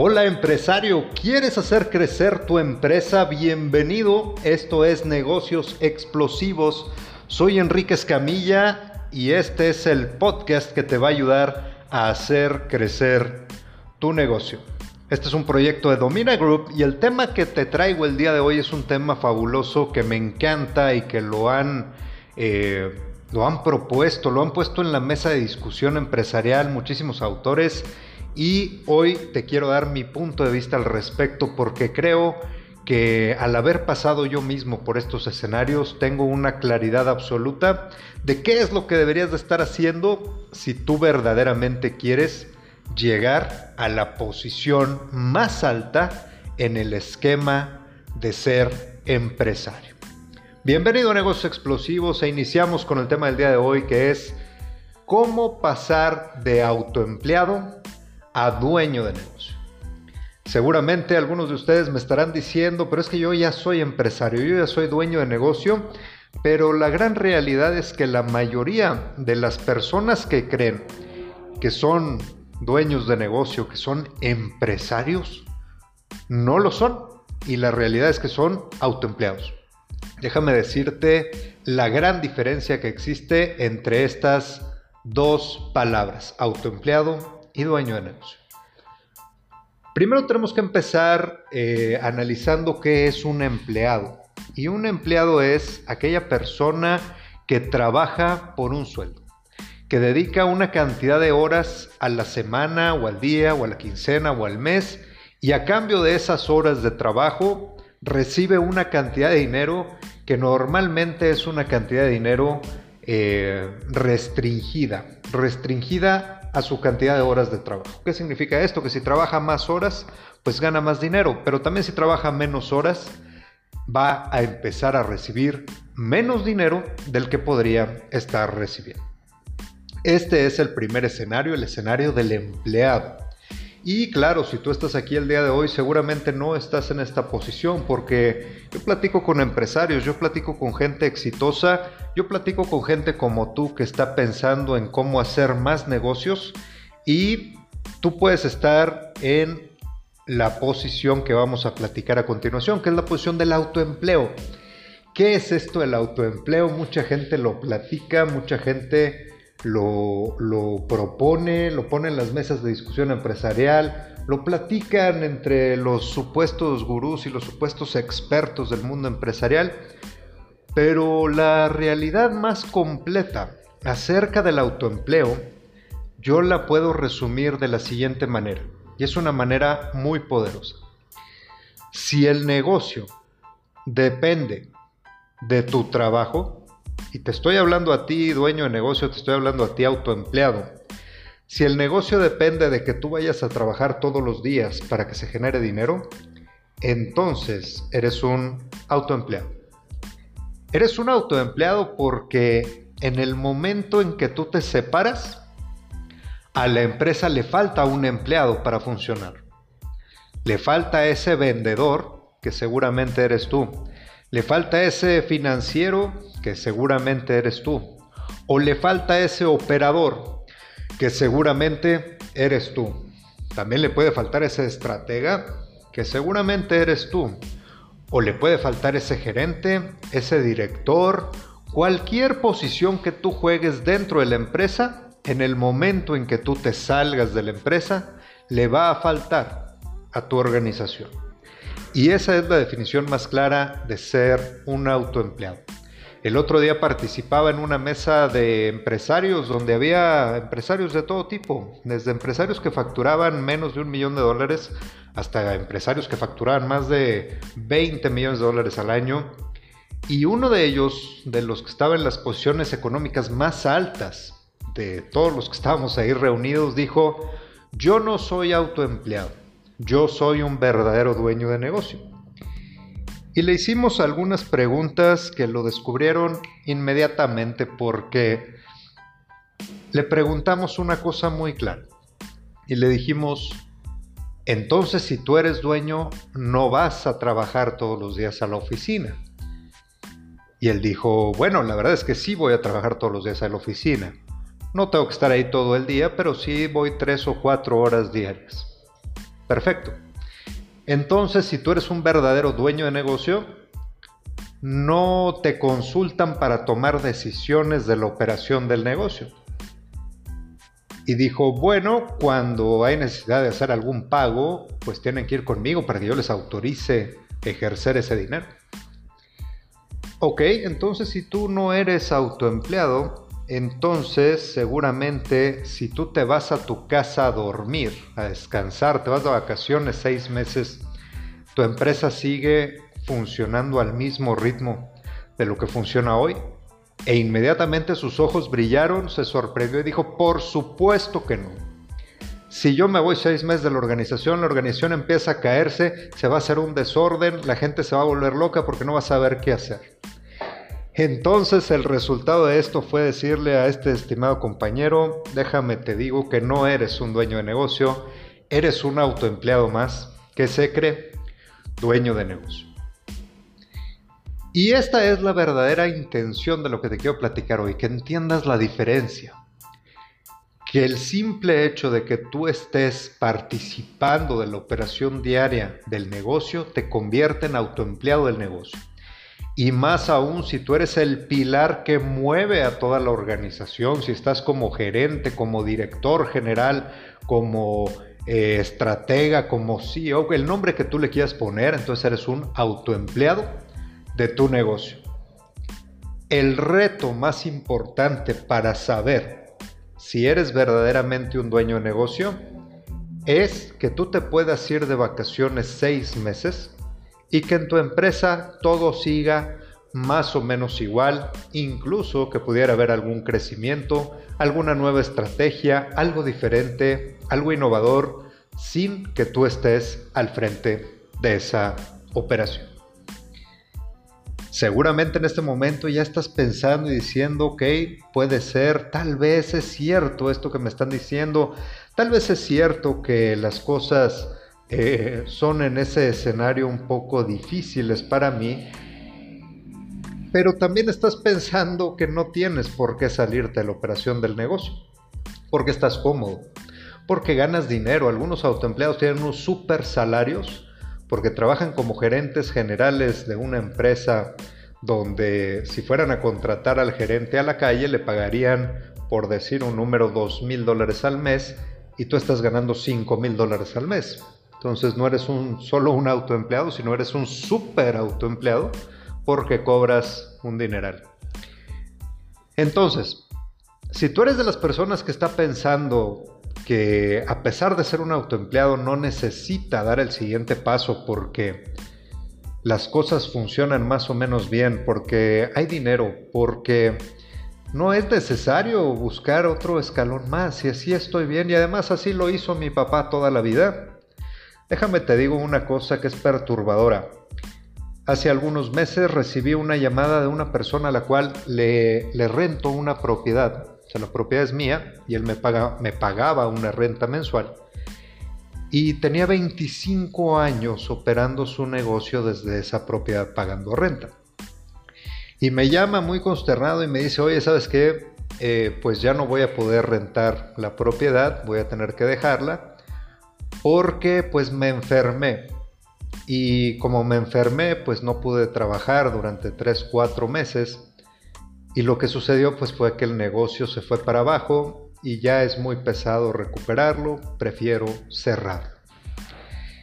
Hola empresario, ¿quieres hacer crecer tu empresa? Bienvenido, esto es Negocios Explosivos. Soy Enrique Escamilla y este es el podcast que te va a ayudar a hacer crecer tu negocio. Este es un proyecto de Domina Group y el tema que te traigo el día de hoy es un tema fabuloso que me encanta y que lo han, eh, lo han propuesto, lo han puesto en la mesa de discusión empresarial muchísimos autores y hoy te quiero dar mi punto de vista al respecto porque creo que al haber pasado yo mismo por estos escenarios tengo una claridad absoluta de qué es lo que deberías de estar haciendo si tú verdaderamente quieres llegar a la posición más alta en el esquema de ser empresario. Bienvenido a Negocios Explosivos e iniciamos con el tema del día de hoy que es cómo pasar de autoempleado a dueño de negocio. Seguramente algunos de ustedes me estarán diciendo, pero es que yo ya soy empresario, yo ya soy dueño de negocio, pero la gran realidad es que la mayoría de las personas que creen que son dueños de negocio, que son empresarios, no lo son. Y la realidad es que son autoempleados. Déjame decirte la gran diferencia que existe entre estas dos palabras, autoempleado y dueño de negocio. Primero tenemos que empezar eh, analizando qué es un empleado. Y un empleado es aquella persona que trabaja por un sueldo, que dedica una cantidad de horas a la semana o al día o a la quincena o al mes y a cambio de esas horas de trabajo recibe una cantidad de dinero que normalmente es una cantidad de dinero eh, restringida, restringida a su cantidad de horas de trabajo. ¿Qué significa esto? Que si trabaja más horas, pues gana más dinero, pero también si trabaja menos horas, va a empezar a recibir menos dinero del que podría estar recibiendo. Este es el primer escenario, el escenario del empleado. Y claro, si tú estás aquí el día de hoy, seguramente no estás en esta posición porque yo platico con empresarios, yo platico con gente exitosa, yo platico con gente como tú que está pensando en cómo hacer más negocios y tú puedes estar en la posición que vamos a platicar a continuación, que es la posición del autoempleo. ¿Qué es esto del autoempleo? Mucha gente lo platica, mucha gente lo, propone, lo pone en las mesas de discusión empresarial, lo platican entre los supuestos gurús y los supuestos expertos del mundo empresarial, pero la realidad más completa acerca del autoempleo yo la puedo resumir de la siguiente manera, y es una manera muy poderosa. Si el negocio depende de tu trabajo, y te estoy hablando a ti, dueño de negocio, te estoy hablando a ti, autoempleado. Si el negocio depende de que tú vayas a trabajar todos los días para que se genere dinero, entonces eres un autoempleado. Eres un autoempleado porque en el momento en que tú te separas, a la empresa le falta un empleado para funcionar. Le falta ese vendedor, que seguramente eres tú. Le falta ese financiero que seguramente eres tú. O le falta ese operador, que seguramente eres tú. También le puede faltar ese estratega, que seguramente eres tú. O le puede faltar ese gerente, ese director, cualquier posición que tú juegues dentro de la empresa, en el momento en que tú te salgas de la empresa, le va a faltar a tu organización. Y esa es la definición más clara de ser un autoempleado. El otro día participaba en una mesa de empresarios donde había empresarios de todo tipo, desde empresarios que facturaban menos de un millón de dólares hasta empresarios que facturaban más de 20 millones de dólares al año. Y uno de ellos, de los que estaba en las posiciones económicas más altas de todos los que estábamos ahí reunidos, dijo, yo no soy autoempleado, yo soy un verdadero dueño de negocio. Y le hicimos algunas preguntas que lo descubrieron inmediatamente porque le preguntamos una cosa muy clara. Y le dijimos, entonces si tú eres dueño, no vas a trabajar todos los días a la oficina. Y él dijo, bueno, la verdad es que sí voy a trabajar todos los días a la oficina. No tengo que estar ahí todo el día, pero sí voy tres o cuatro horas diarias. Perfecto. Entonces, si tú eres un verdadero dueño de negocio, no te consultan para tomar decisiones de la operación del negocio. Y dijo, bueno, cuando hay necesidad de hacer algún pago, pues tienen que ir conmigo para que yo les autorice ejercer ese dinero. Ok, entonces si tú no eres autoempleado, entonces seguramente si tú te vas a tu casa a dormir, a descansar, te vas de vacaciones seis meses, tu empresa sigue funcionando al mismo ritmo de lo que funciona hoy. E inmediatamente sus ojos brillaron, se sorprendió y dijo, por supuesto que no. Si yo me voy seis meses de la organización, la organización empieza a caerse, se va a hacer un desorden, la gente se va a volver loca porque no va a saber qué hacer. Entonces el resultado de esto fue decirle a este estimado compañero, déjame te digo que no eres un dueño de negocio, eres un autoempleado más que se cree dueño de negocio. Y esta es la verdadera intención de lo que te quiero platicar hoy, que entiendas la diferencia. Que el simple hecho de que tú estés participando de la operación diaria del negocio te convierte en autoempleado del negocio. Y más aún si tú eres el pilar que mueve a toda la organización, si estás como gerente, como director general, como eh, estratega, como CEO, el nombre que tú le quieras poner, entonces eres un autoempleado de tu negocio. El reto más importante para saber si eres verdaderamente un dueño de negocio es que tú te puedas ir de vacaciones seis meses y que en tu empresa todo siga más o menos igual, incluso que pudiera haber algún crecimiento, alguna nueva estrategia, algo diferente, algo innovador, sin que tú estés al frente de esa operación. Seguramente en este momento ya estás pensando y diciendo, ok, puede ser, tal vez es cierto esto que me están diciendo, tal vez es cierto que las cosas eh, son en ese escenario un poco difíciles para mí, pero también estás pensando que no tienes por qué salirte de la operación del negocio, porque estás cómodo, porque ganas dinero. Algunos autoempleados tienen unos super salarios porque trabajan como gerentes generales de una empresa donde si fueran a contratar al gerente a la calle le pagarían, por decir un número, dos mil dólares al mes y tú estás ganando cinco mil dólares al mes. Entonces no eres un, solo un autoempleado, sino eres un súper autoempleado porque cobras un dineral. Entonces, si tú eres de las personas que está pensando que a pesar de ser un autoempleado no necesita dar el siguiente paso porque las cosas funcionan más o menos bien, porque hay dinero, porque no es necesario buscar otro escalón más y así estoy bien y además así lo hizo mi papá toda la vida. Déjame te digo una cosa que es perturbadora. Hace algunos meses recibí una llamada de una persona a la cual le, le rento una propiedad. O sea, la propiedad es mía y él me, paga, me pagaba una renta mensual. Y tenía 25 años operando su negocio desde esa propiedad pagando renta. Y me llama muy consternado y me dice, oye, ¿sabes qué? Eh, pues ya no voy a poder rentar la propiedad, voy a tener que dejarla porque pues me enfermé. Y como me enfermé, pues no pude trabajar durante 3, 4 meses. Y lo que sucedió pues fue que el negocio se fue para abajo y ya es muy pesado recuperarlo, prefiero cerrarlo.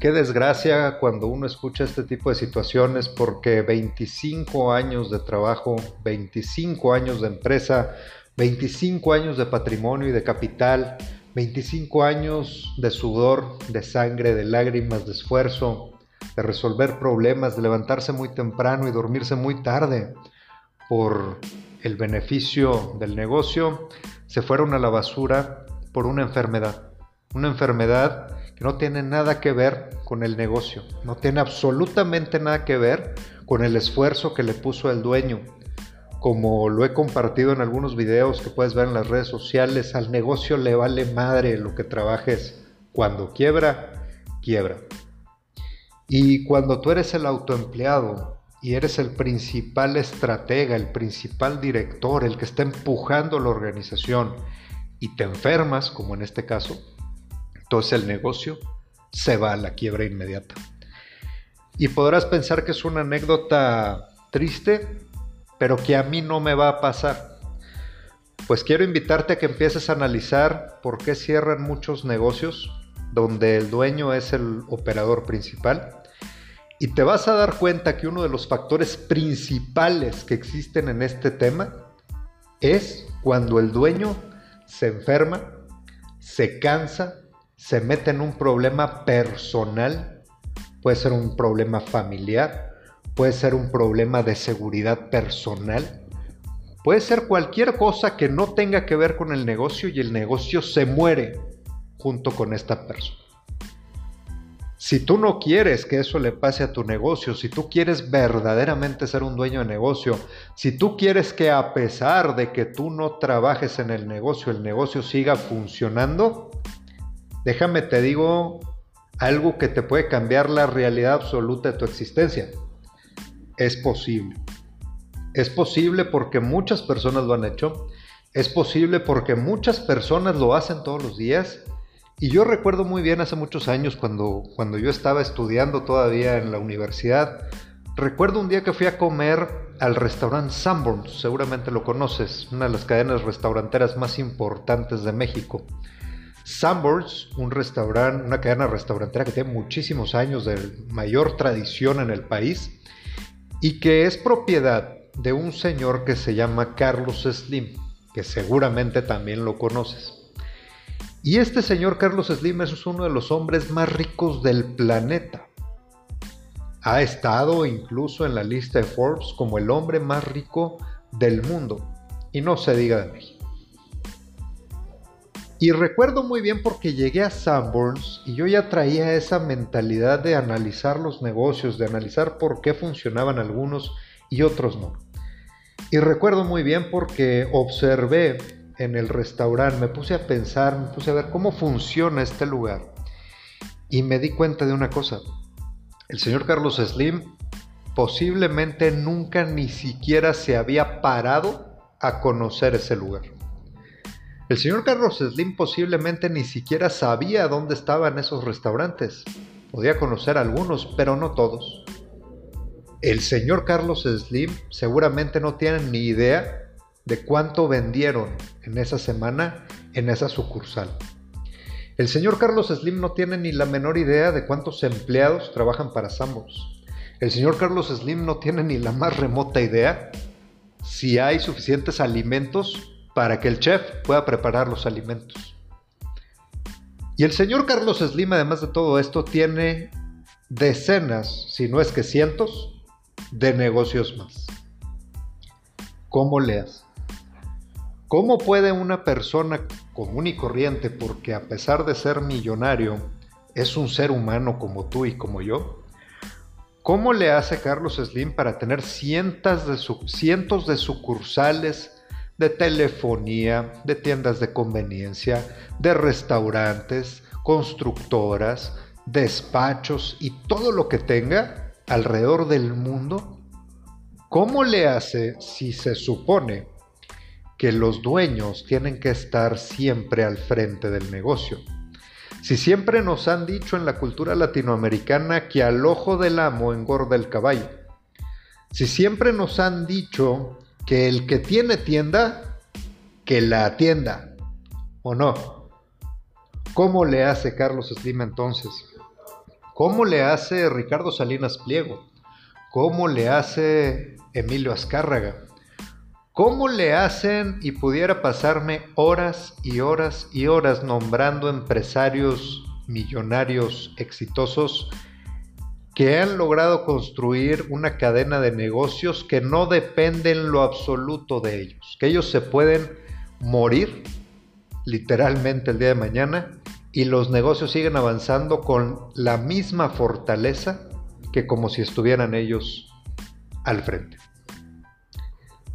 Qué desgracia cuando uno escucha este tipo de situaciones porque 25 años de trabajo, 25 años de empresa, 25 años de patrimonio y de capital, 25 años de sudor, de sangre, de lágrimas, de esfuerzo, de resolver problemas, de levantarse muy temprano y dormirse muy tarde por el beneficio del negocio, se fueron a la basura por una enfermedad. Una enfermedad que no tiene nada que ver con el negocio, no tiene absolutamente nada que ver con el esfuerzo que le puso el dueño, como lo he compartido en algunos videos que puedes ver en las redes sociales, al negocio le vale madre lo que trabajes. Cuando quiebra, quiebra. Y cuando tú eres el autoempleado y eres el principal estratega, el principal director, el que está empujando la organización y te enfermas, como en este caso, entonces el negocio se va a la quiebra inmediata. Y podrás pensar que es una anécdota triste, pero que a mí no me va a pasar. Pues quiero invitarte a que empieces a analizar por qué cierran muchos negocios donde el dueño es el operador principal. Y te vas a dar cuenta que uno de los factores principales que existen en este tema es cuando el dueño se enferma, se cansa, se mete en un problema personal, puede ser un problema familiar, puede ser un problema de seguridad personal, puede ser cualquier cosa que no tenga que ver con el negocio y el negocio se muere junto con esta persona. Si tú no quieres que eso le pase a tu negocio, si tú quieres verdaderamente ser un dueño de negocio, si tú quieres que a pesar de que tú no trabajes en el negocio, el negocio siga funcionando, déjame te digo algo que te puede cambiar la realidad absoluta de tu existencia. Es posible. Es posible porque muchas personas lo han hecho. Es posible porque muchas personas lo hacen todos los días y yo recuerdo muy bien hace muchos años cuando, cuando yo estaba estudiando todavía en la universidad, recuerdo un día que fui a comer al restaurante Sanborns, seguramente lo conoces, una de las cadenas restauranteras más importantes de México. Sanborns, un restaurante, una cadena restaurantera que tiene muchísimos años de mayor tradición en el país y que es propiedad de un señor que se llama Carlos Slim, que seguramente también lo conoces. Y este señor Carlos Slim es uno de los hombres más ricos del planeta. Ha estado incluso en la lista de Forbes como el hombre más rico del mundo. Y no se diga de mí. Y recuerdo muy bien porque llegué a Sanborns y yo ya traía esa mentalidad de analizar los negocios, de analizar por qué funcionaban algunos y otros no. Y recuerdo muy bien porque observé en el restaurante, me puse a pensar, me puse a ver cómo funciona este lugar y me di cuenta de una cosa. El señor Carlos Slim posiblemente nunca ni siquiera se había parado a conocer ese lugar. El señor Carlos Slim posiblemente ni siquiera sabía dónde estaban esos restaurantes. Podía conocer algunos, pero no todos. El señor Carlos Slim seguramente no tiene ni idea de cuánto vendieron en esa semana en esa sucursal. El señor Carlos Slim no tiene ni la menor idea de cuántos empleados trabajan para Sambos. El señor Carlos Slim no tiene ni la más remota idea si hay suficientes alimentos para que el chef pueda preparar los alimentos. Y el señor Carlos Slim, además de todo esto, tiene decenas, si no es que cientos, de negocios más. ¿Cómo le hace? ¿Cómo puede una persona común y corriente, porque a pesar de ser millonario, es un ser humano como tú y como yo? ¿Cómo le hace Carlos Slim para tener cientos de, cientos de sucursales de telefonía, de tiendas de conveniencia, de restaurantes, constructoras, despachos y todo lo que tenga alrededor del mundo? ¿Cómo le hace si se supone que los dueños tienen que estar siempre al frente del negocio. Si siempre nos han dicho en la cultura latinoamericana que al ojo del amo engorda el caballo, si siempre nos han dicho que el que tiene tienda, que la atienda, ¿o no? ¿Cómo le hace Carlos Slim entonces? ¿Cómo le hace Ricardo Salinas Pliego? ¿Cómo le hace Emilio Azcárraga? ¿Cómo le hacen y pudiera pasarme horas y horas y horas nombrando empresarios millonarios exitosos que han logrado construir una cadena de negocios que no dependen lo absoluto de ellos, que ellos se pueden morir literalmente el día de mañana y los negocios siguen avanzando con la misma fortaleza que como si estuvieran ellos al frente.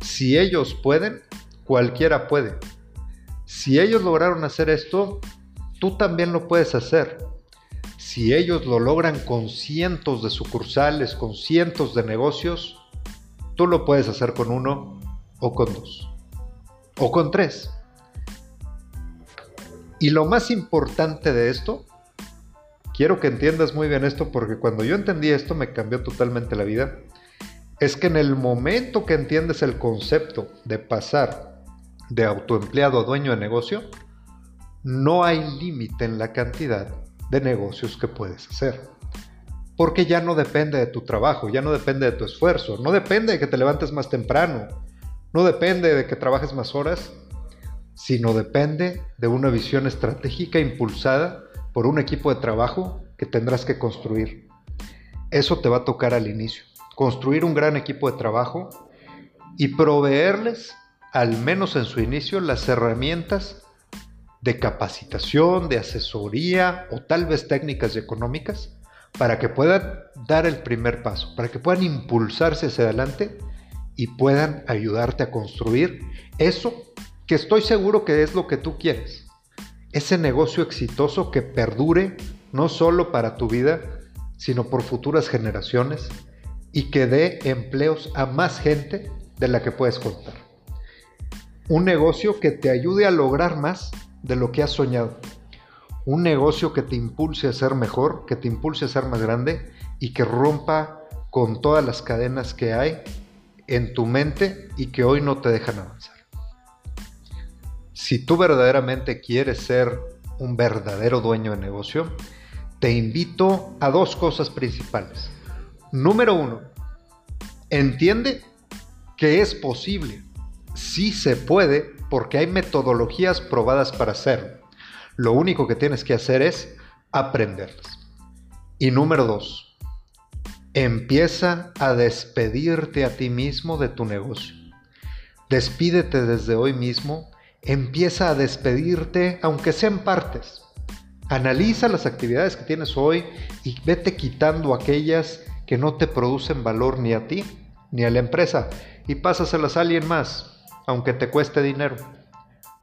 Si ellos pueden, cualquiera puede. Si ellos lograron hacer esto, tú también lo puedes hacer. Si ellos lo logran con cientos de sucursales, con cientos de negocios, tú lo puedes hacer con uno o con dos o con tres. Y lo más importante de esto, quiero que entiendas muy bien esto porque cuando yo entendí esto me cambió totalmente la vida, es que en el momento que entiendes el concepto de pasar de autoempleado a dueño de negocio, no hay límite en la cantidad de negocios que puedes hacer. Porque ya no depende de tu trabajo, ya no depende de tu esfuerzo, no depende de que te levantes más temprano, no depende de que trabajes más horas, sino depende de una visión estratégica impulsada por un equipo de trabajo que tendrás que construir. Eso te va a tocar al inicio, construir un gran equipo de trabajo y proveerles, al menos en su inicio, las herramientas de capacitación, de asesoría o tal vez técnicas económicas para que puedan dar el primer paso, para que puedan impulsarse hacia adelante y puedan ayudarte a construir eso que estoy seguro que es lo que tú quieres. Ese negocio exitoso que perdure no solo para tu vida, sino por futuras generaciones y que dé empleos a más gente de la que puedes contar. Un negocio que te ayude a lograr más de lo que has soñado. Un negocio que te impulse a ser mejor, que te impulse a ser más grande y que rompa con todas las cadenas que hay en tu mente y que hoy no te dejan avanzar. Si tú verdaderamente quieres ser un verdadero dueño de negocio, te invito a dos cosas principales. Número uno, entiende que es posible, sí se puede porque hay metodologías probadas para hacerlo. Lo único que tienes que hacer es aprenderlas. Y número dos, empieza a despedirte a ti mismo de tu negocio. Despídete desde hoy mismo, empieza a despedirte aunque sean partes. Analiza las actividades que tienes hoy y vete quitando aquellas que no te producen valor ni a ti ni a la empresa y pásaselas a alguien más aunque te cueste dinero.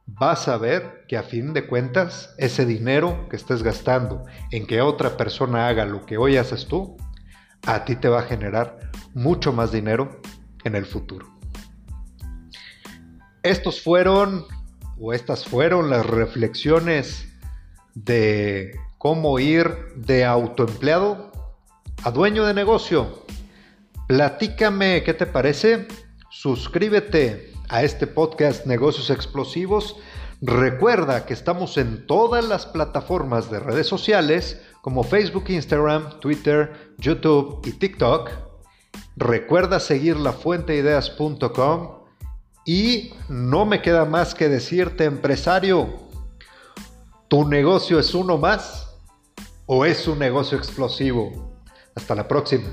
Vas a ver que a fin de cuentas ese dinero que estés gastando en que otra persona haga lo que hoy haces tú, a ti te va a generar mucho más dinero en el futuro. Estos fueron, o estas fueron las reflexiones de cómo ir de autoempleado a dueño de negocio. Platícame qué te parece. Suscríbete a este podcast Negocios Explosivos. Recuerda que estamos en todas las plataformas de redes sociales como Facebook, Instagram, Twitter, YouTube y TikTok. Recuerda seguir lafuenteideas.com y no me queda más que decirte, empresario, ¿tu negocio es uno más o es un negocio explosivo? Hasta la próxima.